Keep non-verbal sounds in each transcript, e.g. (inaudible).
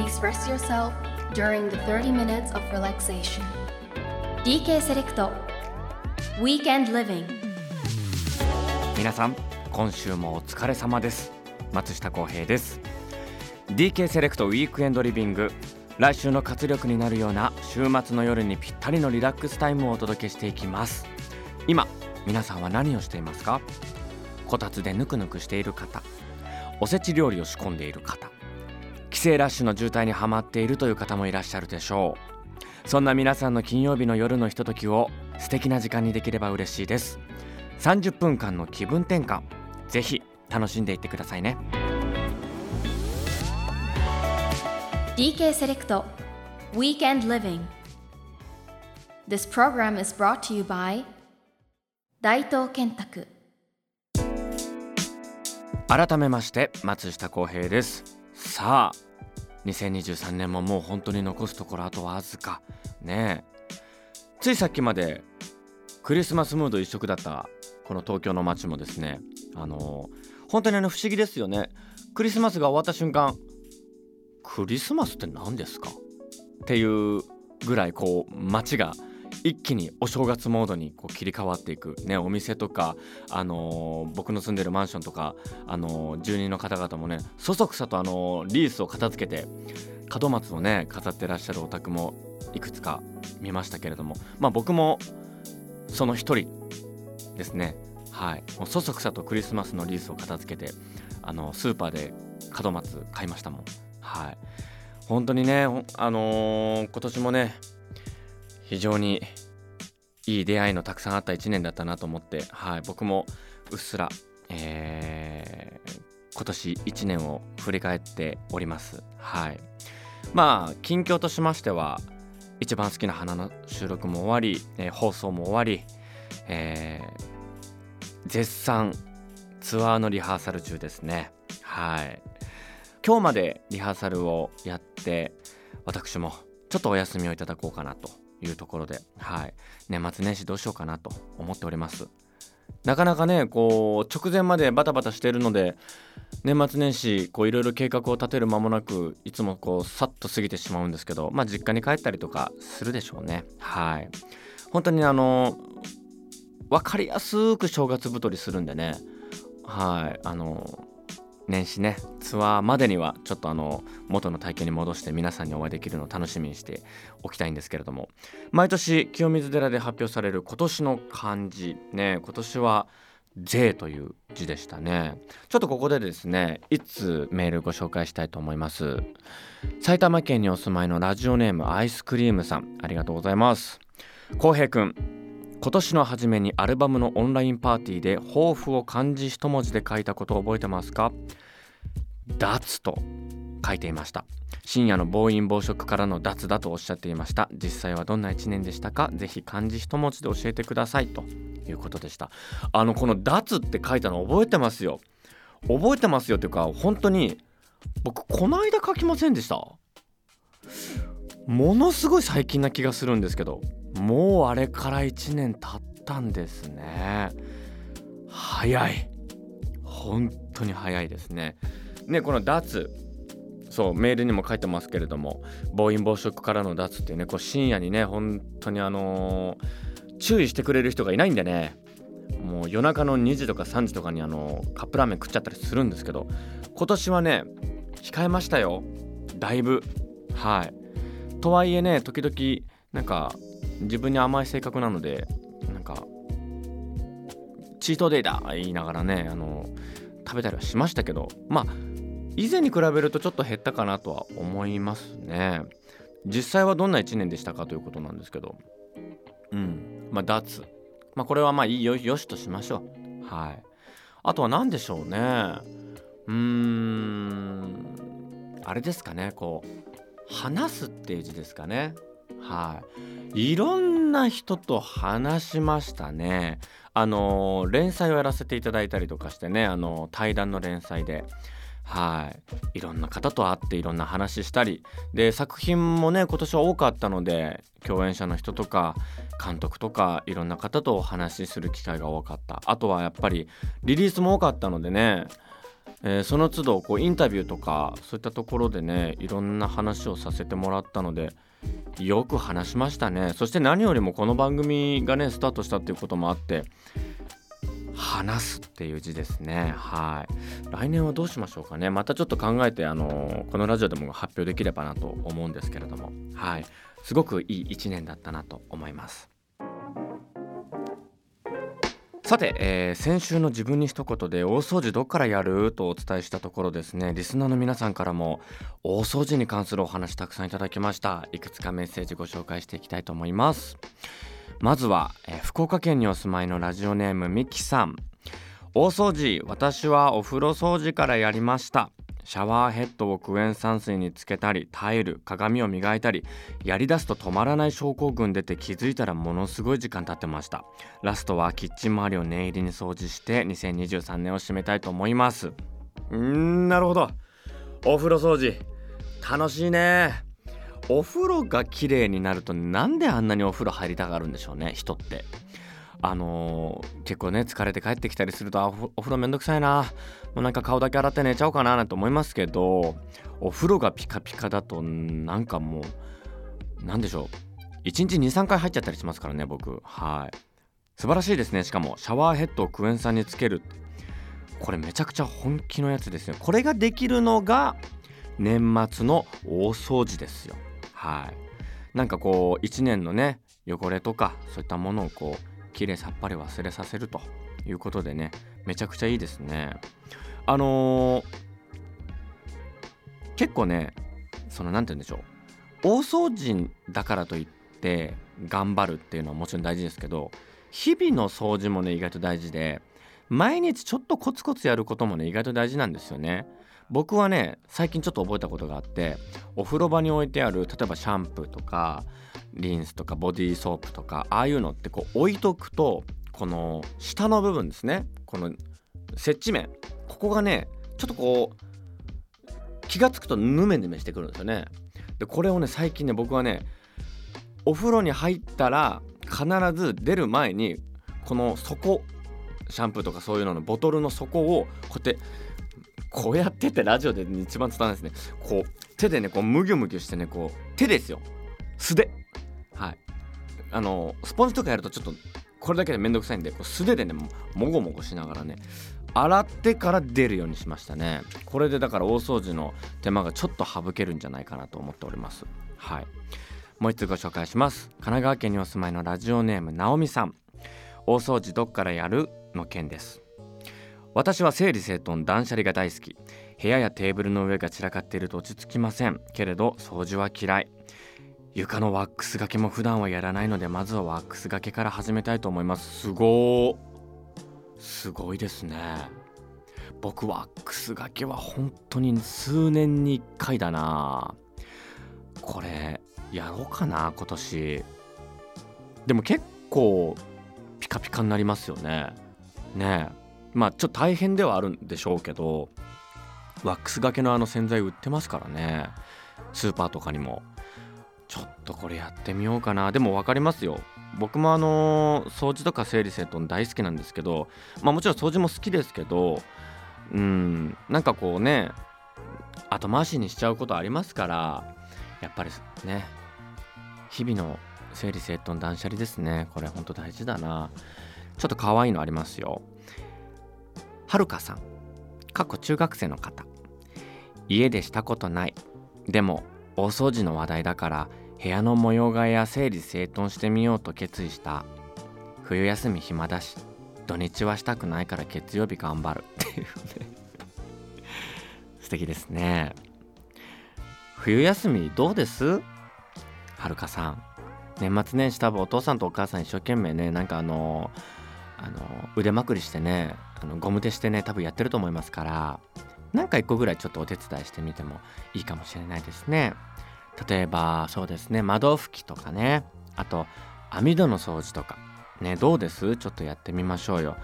please rest yourself during the 30 minutes of relaxation. DK セレクト Weekend Living. 皆さん今週もお疲れ様です。松下洸平です。DK セレクトウィークエンドリビング来週の活力になるような週末の夜にぴったりのリラックスタイムをお届けしていきます。今皆さんは何をしていますか？こたつでぬくぬくしている方。おせち料理を仕込んでいる方。帰省ラッシュの渋滞にはまっているという方もいらっしゃるでしょう。そんな皆さんの金曜日の夜のひとときを素敵な時間にできれば嬉しいです。30分間の気分転換ぜひ楽しんでいってくださいね。DK セレクト Weekend Living. This program is brought to you by 大東建託改めまして松下洸平です。さあ2023年ももう本当に残すところあとわずか。ねえ。ついさっきまでクリスマスムード一色だったこの東京の街もですね。あの本当にあの不思議ですよね。クリスマスが終わった瞬間クリスマスって何ですか？っていうぐらいこう街が一気にお正月モードにこう切り替わっていく、ね、お店とか、あのー僕の住んでるマンションとか、あのー住人の方々もねそそくさと、あのーリースを片付けて門松をね飾ってらっしゃるお宅もいくつか見ましたけれども、まあ、僕もその一人ですね。はい。もうそそくさとクリスマスのリースを片付けてあのスーパーで門松買いましたもん。はい。本当にねあの今年もね非常にいい出会いのたくさんあった1年だったなと思って、はい、僕もうっすら、えー今年1年を振り返っております。はい、まあ近況としましては一番好きな花の収録も終わり、えー放送も終わり、えー絶賛ツアーのリハーサル中ですね。はい今日までリハーサルをやって私もちょっとお休みをいただこうかなというところで、はい、年末年始どうしようかなと思っております。なかなかねこう直前までバタバタしているので年末年始こういろいろ計画を立てる間もなくいつもこうさっと過ぎてしまうんですけどまあ実家に帰ったりとかするでしょうね。はい。本当にあの分かりやすく正月太りするんでね。はい。あの年始ね。ツアーまでにはちょっとあの元の体型に戻して皆さんにお会いできるのを楽しみにしておきたいんですけれども毎年清水寺で発表される今年の漢字ね今年は「税」という字でしたね。ちょっとここでですねいつメールご紹介したいと思います。埼玉県にお住まいのラジオネームアイスクリームさんありがとうございます。浩平くん今年の初めにアルバムのオンラインパーティーで抱負を漢字一文字で書いたことを覚えてますか？脱と書いていました。深夜の暴飲暴食からの脱だとおっしゃっていました。実際はどんな1年でしたか？ぜひ漢字一文字で教えてくださいと。いうことでした。あのこの脱って書いたの覚えてますよ。覚えてますよっていうか本当に僕この間書きませんでした？ものすごい最近な気がするんですけど。もうあれから1年経ったんですね。早い。本当に早いですね。ねこの脱そうメールにも書いてますけれども暴飲暴食からの脱っていうねこう深夜にね本当にあのー注意してくれる人がいないんでねもう夜中の2時とか3時とかにあのカップラーメン食っちゃったりするんですけど今年はね控えましたよ。だいぶ。はい。とはいえね時々なんか自分に甘い性格なのでなんかチートデイだ言いながらねあの食べたりはしましたけどまあ以前に比べるとちょっと減ったかなとは思いますね。実際はどんな1年でしたかということなんですけど。うん。まあ脱。まあこれはまあいいよよしとしましょう。はい。あとは何でしょうね。うーん。あれですかねこう話すっていう字ですかね。はい。いろんな人と話しましたね。あの連載をやらせていただいたりとかしてねあの対談の連載で。はい。いろんな方と会っていろんな話したり。で作品もね今年は多かったので共演者の人とか監督とかいろんな方とお話しする機会が多かった。あとはやっぱりリリースも多かったのでねえー、その都度こうインタビューとかそういったところでねいろんな話をさせてもらったのでよく話しましたね。そして何よりもこの番組がねスタートしたっていうこともあって話すっていう字ですね。はい。来年はどうしましょうかね。またちょっと考えてあのこのラジオでも発表できればなと思うんですけれども。はい。すごくいい1年だったなと思います。さて、えー、先週の自分に一言で大掃除どっからやるとお伝えしたところですね。リスナーの皆さんからも大掃除に関するお話たくさんいただきました。いくつかメッセージご紹介していきたいと思います。まずは、えー、福岡県にお住まいのラジオネームみきさん。大掃除私はお風呂掃除からやりました。シャワーヘッドをクエン酸水につけたりタイル鏡を磨いたりやりだすと止まらない症候群出て気づいたらものすごい時間経ってました。ラストはキッチン周りを念入りに掃除して2023年を締めたいと思います。んなるほど。お風呂掃除楽しいね。お風呂が綺麗になるとなんであんなにお風呂入りたがるんでしょうね人って。あのー、結構ね疲れて帰ってきたりするとお風呂めんどくさいなもうなんか顔だけ洗って寝ちゃおうかななんて思いますけどお風呂がピカピカだとなんかもうなんでしょう。1日23回入っちゃったりしますからね僕。はい。素晴らしいですね。しかもシャワーヘッドをクエン酸につける。これめちゃくちゃ本気のやつですよ。これができるのが年末の大掃除ですよ。はい。なんかこう1年のね汚れとかそういったものをこうきれいさっぱり忘れさせると。いうことでねめちゃくちゃいいですね。あのー、結構ねその何て言うんでしょう。大掃除だからといって頑張るっていうのはもちろん大事ですけど日々の掃除もね意外と大事で毎日ちょっとコツコツやることもね意外と大事なんですよね。僕はね最近ちょっと覚えたことがあってお風呂場に置いてある例えばシャンプーとかリンスとかボディーソープとかああいうのってこう置いとくとこの下の部分ですね。この接地面。ここがねちょっとこう気が付くとヌメヌメしてくるんですよね。でこれをね最近ね僕はねお風呂に入ったら必ず出る前にこの底シャンプーとかそういうののボトルの底をこうやってこうやってってラジオで一番伝わるんですね。こう手でねこうムギュムギュしてねこう手ですよ。素手。はい。あのスポンジとかやるとちょっとこれだけでめんどくさいんでこう素手でねもごもごしながらね洗ってから出るようにしましたね。これでだから大掃除の手間がちょっと省けるんじゃないかなと思っております。はい。もう一つご紹介します。神奈川県にお住まいのラジオネームなおみさん。大掃除どっからやるの件です。私は整理整頓断捨離が大好き。部屋やテーブルの上が散らかっていると落ち着きません。けれど掃除は嫌い。床のワックスがけも普段はやらないのでまずはワックスがけから始めたいと思います。すごすごいですね。僕ワックスがけは本当に数年に1回だな。これやろうかな今年。でも結構ピカピカになりますよね。ね。えまあちょっと大変ではあるんでしょうけどワックスがけのあの洗剤売ってますからね。スーパーとかにも。ちょっとこれやってみようかな。でも分かりますよ。僕もあの掃除とか整理整頓大好きなんですけどまあもちろん掃除も好きですけどうんなんかこうね後回しにしちゃうことありますからやっぱりね日々の整理整頓断捨離ですね。これほんと大事だな。ちょっと可愛いのありますよ。はるかさん。過去中学生の方。家でしたことない。でも大掃除の話題だから部屋の模様替えや整理整頓してみようと決意した。冬休み暇だし土日はしたくないから月曜日頑張る。っていうね。素敵ですね。冬休みどうです？はるかさん。年末年始多分お父さんとお母さん一生懸命ねなんかあのあの腕まくりしてねあのゴム手してね多分やってると思いますからなんか一個ぐらいちょっとお手伝いしてみてもいいかもしれないですね。例えばそうですね窓拭きとかねあと網戸の掃除とかねどうです？ちょっとやってみましょうよ。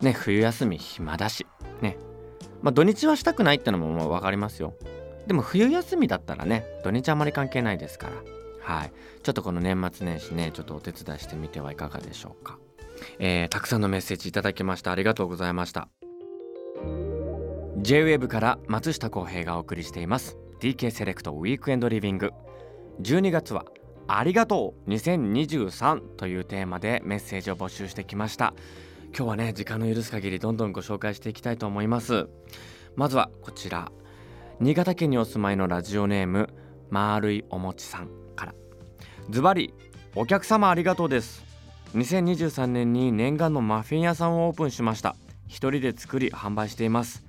ね冬休み暇だしね。まあ土日はしたくないってのももう分かりますよ。でも冬休みだったらね土日あまり関係ないですから。はい。ちょっとこの年末年始ねちょっとお手伝いしてみてはいかがでしょうか。えー、たくさんのメッセージいただきました。ありがとうございました。J-WAVE から松下洸平がお送りしています。DK セレクトウィークエンドリビング12月はありがとう2023というテーマでメッセージを募集してきました。今日はね時間の許す限りどんどんご紹介していきたいと思います。まずはこちら。新潟県にお住まいのラジオネームまるいおもちさんから。ズバリお客様ありがとうです。2023年に念願のマフィン屋さんをオープンしました。一人で作り販売しています。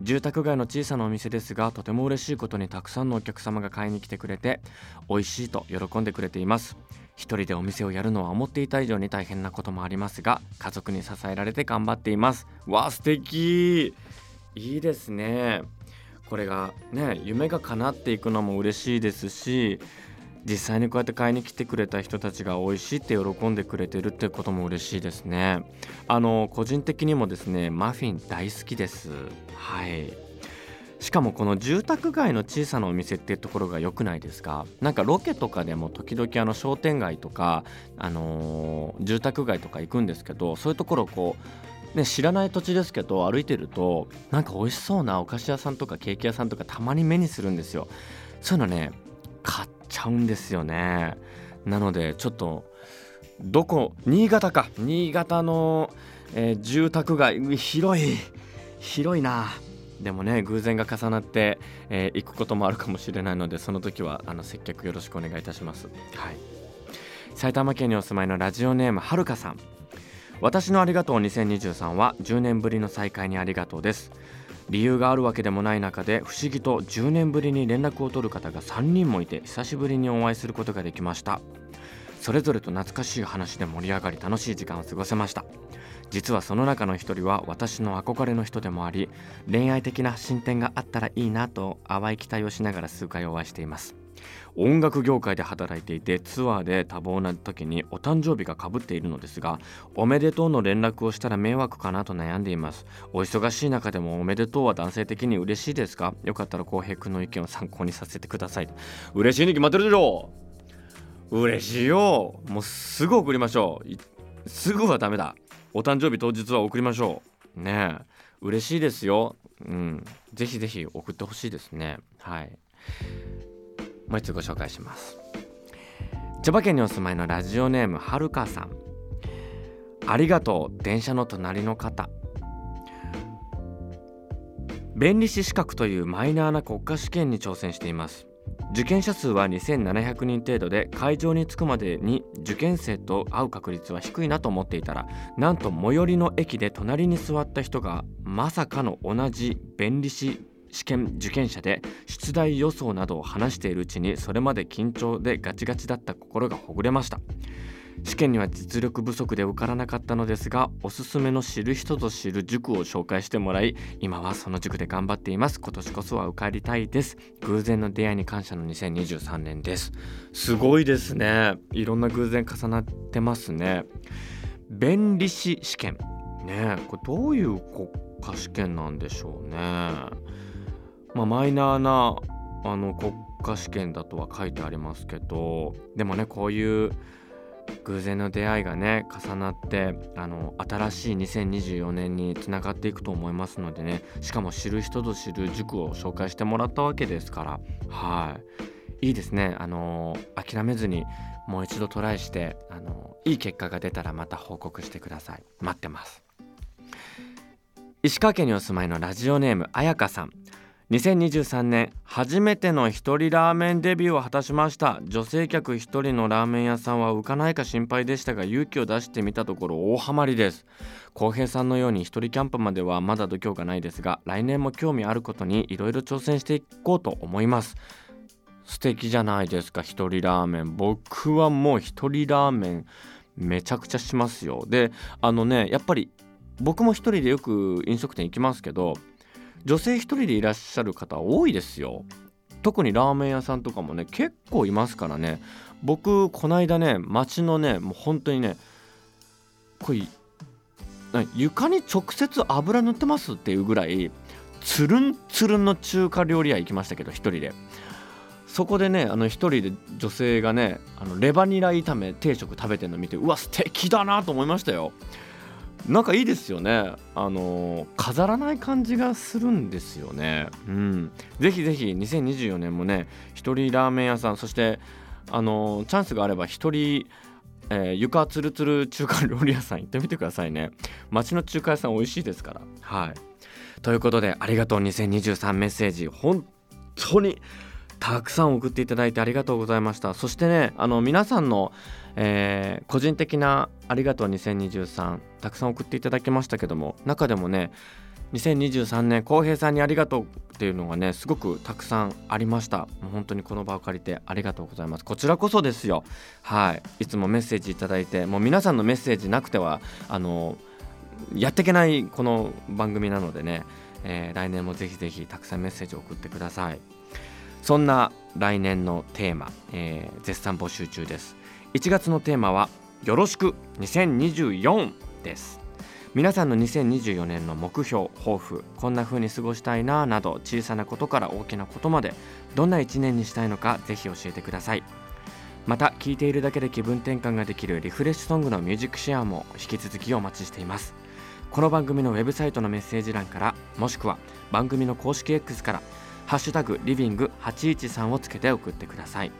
住宅街の小さなお店ですがとても嬉しいことにたくさんのお客様が買いに来てくれて美味しいと喜んでくれています。一人でお店をやるのは思っていた以上に大変なこともありますが家族に支えられて頑張っています。わ素敵。いいですね。これがね夢が叶っていくのも嬉しいですし実際にこうやって買いに来てくれた人たちが美味しいって喜んでくれてるってことも嬉しいですね。あの個人的にもですねマフィン大好きです。はい。しかもこの住宅街の小さなお店っていうところが良くないですか？なんかロケとかでも時々あの商店街とか、あのー、住宅街とか行くんですけどそういうところこうね、知らない土地ですけど歩いてるとなんか美味しそうなお菓子屋さんとかケーキ屋さんとかたまに目にするんですよ。そういうのね買っちゃうんですよね。なのでちょっとどこ新潟か。新潟の、えー、住宅街。広い。広いな。でもね偶然が重なって、えー、行くこともあるかもしれないのでその時はあの接客よろしくお願いいたします。はい。埼玉県にお住まいのラジオネームはるかさん。私のありがとう2023は10年ぶりの再会にありがとうです。理由があるわけでもない中で不思議と10年ぶりに連絡を取る方が3人もいて久しぶりにお会いすることができました。それぞれと懐かしい話で盛り上がり楽しい時間を過ごせました。実はその中の一人は私の憧れの人でもあり恋愛的な進展があったらいいなと淡い期待をしながら数回お会いしています。音楽業界で働いていてツアーで多忙な時にお誕生日がかぶっているのですがおめでとうの連絡をしたら迷惑かなと悩んでいます。お忙しい中でもおめでとうは男性的に嬉しいですか？よかったら浩平君の意見を参考にさせてください。嬉しいに決まってるでしょ嬉しいよ。もうすぐ送りましょう。すぐはダメだ。お誕生日当日は送りましょう。ねえ。嬉しいですよ。うん。ぜひぜひ送ってほしいですね。はい。もう一つご紹介します。千葉県にお住まいのラジオネームはるかさん。ありがとう電車の隣の方。弁理士資格というマイナーな国家試験に挑戦しています。受験者数は2700人程度で会場に着くまでに受験生と会う確率は低いなと思っていたらなんと最寄りの駅で隣に座った人がまさかの同じ弁理士試験受験者で出題予想などを話しているうちにそれまで緊張でガチガチだった心がほぐれました。試験には実力不足で受からなかったのですがおすすめの知る人ぞ知る塾を紹介してもらい今はその塾で頑張っています。今年こそは受かりたいです。偶然の出会いに感謝の2023年です。すごいですね。いろんな偶然重なってますね。弁理士試験。ねこれどういう国家試験なんでしょうね。まあ、マイナーなあの国家試験だとは書いてありますけどでもねこういう偶然の出会いがね重なってあの新しい2024年につながっていくと思いますのでねしかも知る人ぞ知る塾を紹介してもらったわけですからはい。いいですね。あの諦めずにもう一度トライしてあのいい結果が出たらまた報告してください。待ってます。石川県にお住まいのラジオネームあやかさん。2023年初めての一人ラーメンデビューを果たしました。女性客一人のラーメン屋さんは浮かないか心配でしたが勇気を出してみたところ大ハマりです。浩平さんのように一人キャンプまではまだ度胸がないですが来年も興味あることにいろいろ挑戦していこうと思います。素敵じゃないですか一人ラーメン。僕はもう一人ラーメンめちゃくちゃしますよ。であのねやっぱり僕も一人でよく飲食店行きますけど女性一人でいらっしゃる方多いですよ。特にラーメン屋さんとかもね結構いますからね。僕こないだね街のねもう本当にねこれ床に直接油塗ってますっていうぐらいつるんつるんの中華料理屋行きましたけど一人で。そこでねあの一人で女性がねあのレバニラ炒め定食食べてるの見てうわ素敵だなと思いましたよ。なんかいいですよね。あの飾らない感じがするんですよね。うん。ぜひぜひ2024年もね一人ラーメン屋さんそしてあのチャンスがあれば一人えー、床つるつる中華料理屋さん (laughs) 行ってみてくださいね。街の中華屋さん美味しいですから。はい。ということでありがとう2023メッセージ。本当にたくさん送っていただいてありがとうございました。そしてねあの皆さんの、えー、個人的なありがとう2023たくさん送っていただきましたけども中でもね2023年浩平さんにありがとうっていうのがねすごくたくさんありました。もう本当にこの場を借りてありがとうございます。こちらこそですよ。はい。いつもメッセージいいてもう皆さんのメッセージなくてはあのやっていけないこの番組なのでね、えー、来年もぜひぜひたくさんメッセージを送ってください。そんな来年のテーマ、えー、絶賛募集中です。1月のテーマはよろしく2024です。皆さんの2024年の目標抱負こんな風に過ごしたいななど小さなことから大きなことまでどんな1年にしたいのかぜひ教えてください。また聴いているだけで気分転換ができるリフレッシュソングのミュージックシェアも引き続きお待ちしています。この番組のウェブサイトのメッセージ欄からもしくは番組の公式 X から「ハッシュタグリビング813」をつけて送ってください。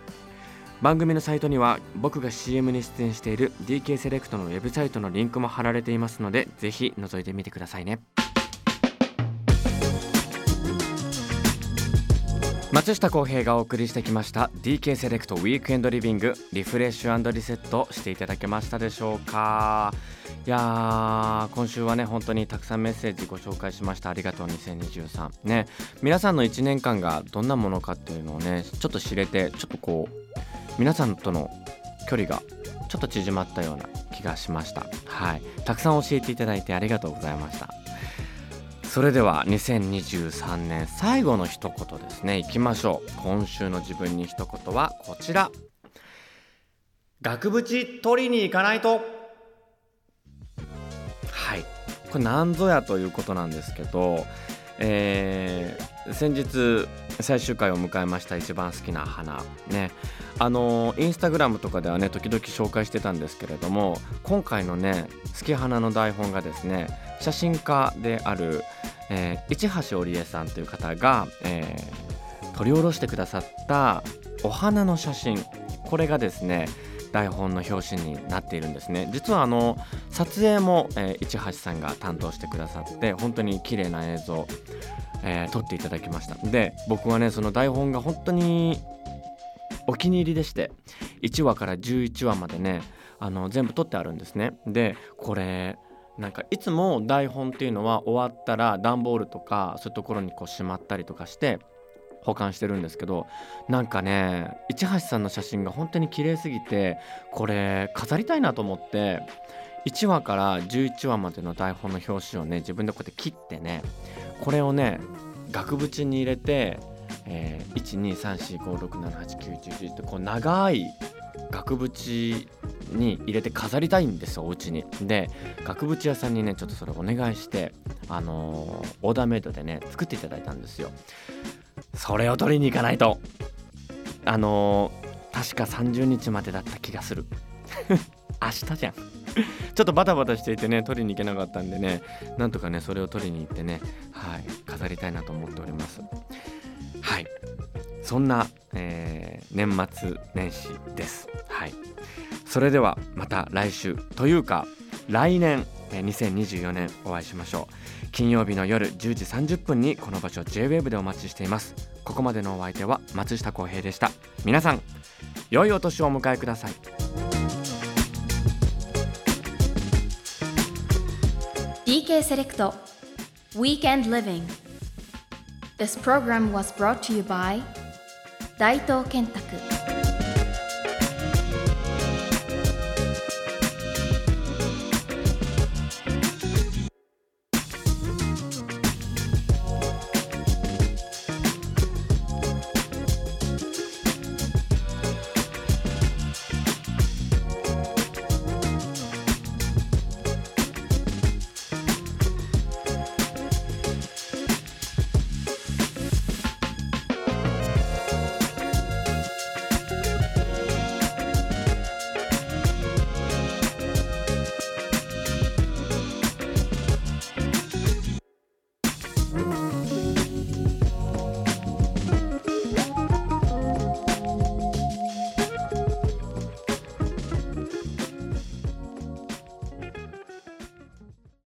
番組のサイトには僕が CM に出演している DK セレクトのウェブサイトのリンクも貼られていますのでぜひ覗いてみてくださいね。松下洸平がお送りしてきました DK セレクトウィークエンドリビングリフレッシュリセットしていただけましたでしょうか？いや今週はね本当にたくさんメッセージご紹介しました。ありがとう2023ね皆さんの1年間がどんなものかっていうのをねちょっと知れてちょっとこう皆さんとの距離がちょっと縮まったような気がしました。はい。たくさん教えていただいてありがとうございました。それでは2023年最後の一言ですね。いきましょう。今週の自分に一言はこちら。額縁取りに行かないと。はい。これ何ぞやということなんですけどえー、先日最終回を迎えました一番好きな花ね。あのインスタグラムとかではね時々紹介してたんですけれども今回のね好き花の台本がですね写真家である、えー、市橋織江さんという方が、えー、撮り下ろしてくださったお花の写真これがですね台本の表紙になっているんですね。実はあの撮影も、えー、市橋さんが担当してくださって本当に綺麗な映像、えー、撮っていただきました。で僕はねその台本が本当にお気に入りでして1話から11話までねあの全部撮ってあるんですね。でこれなんかいつも台本っていうのは終わったら段ボールとかそういうところにこうしまったりとかして保管してるんですけどなんかね市橋さんの写真が本当に綺麗すぎてこれ飾りたいなと思って1話から11話までの台本の表紙をね自分でこうやって切ってねこれをね額縁に入れて、えー、12345678910ってこう長い額縁に入れて飾りたいんですよお家に。で額縁屋さんにねちょっとそれお願いしてあのー、オーダーメイドでね作っていただいたんですよ。それを取りに行かないと。あのー、確か30日までだった気がする。(laughs) 明日じゃん。(laughs) ちょっとバタバタしていてね取りに行けなかったんでねなんとかねそれを取りに行ってねはい飾りたいなと思っております。はい。そんな、えー、年末年始です。はい。それではまた来週というか来年2024年お会いしましょう。金曜日の夜10時30分にこの場所 JWAVE でお待ちしています。ここまでのお相手は松下洸平でした。皆さん良いお年をお迎えください。DK セレクト Weekend Living This program was brought to you by 大東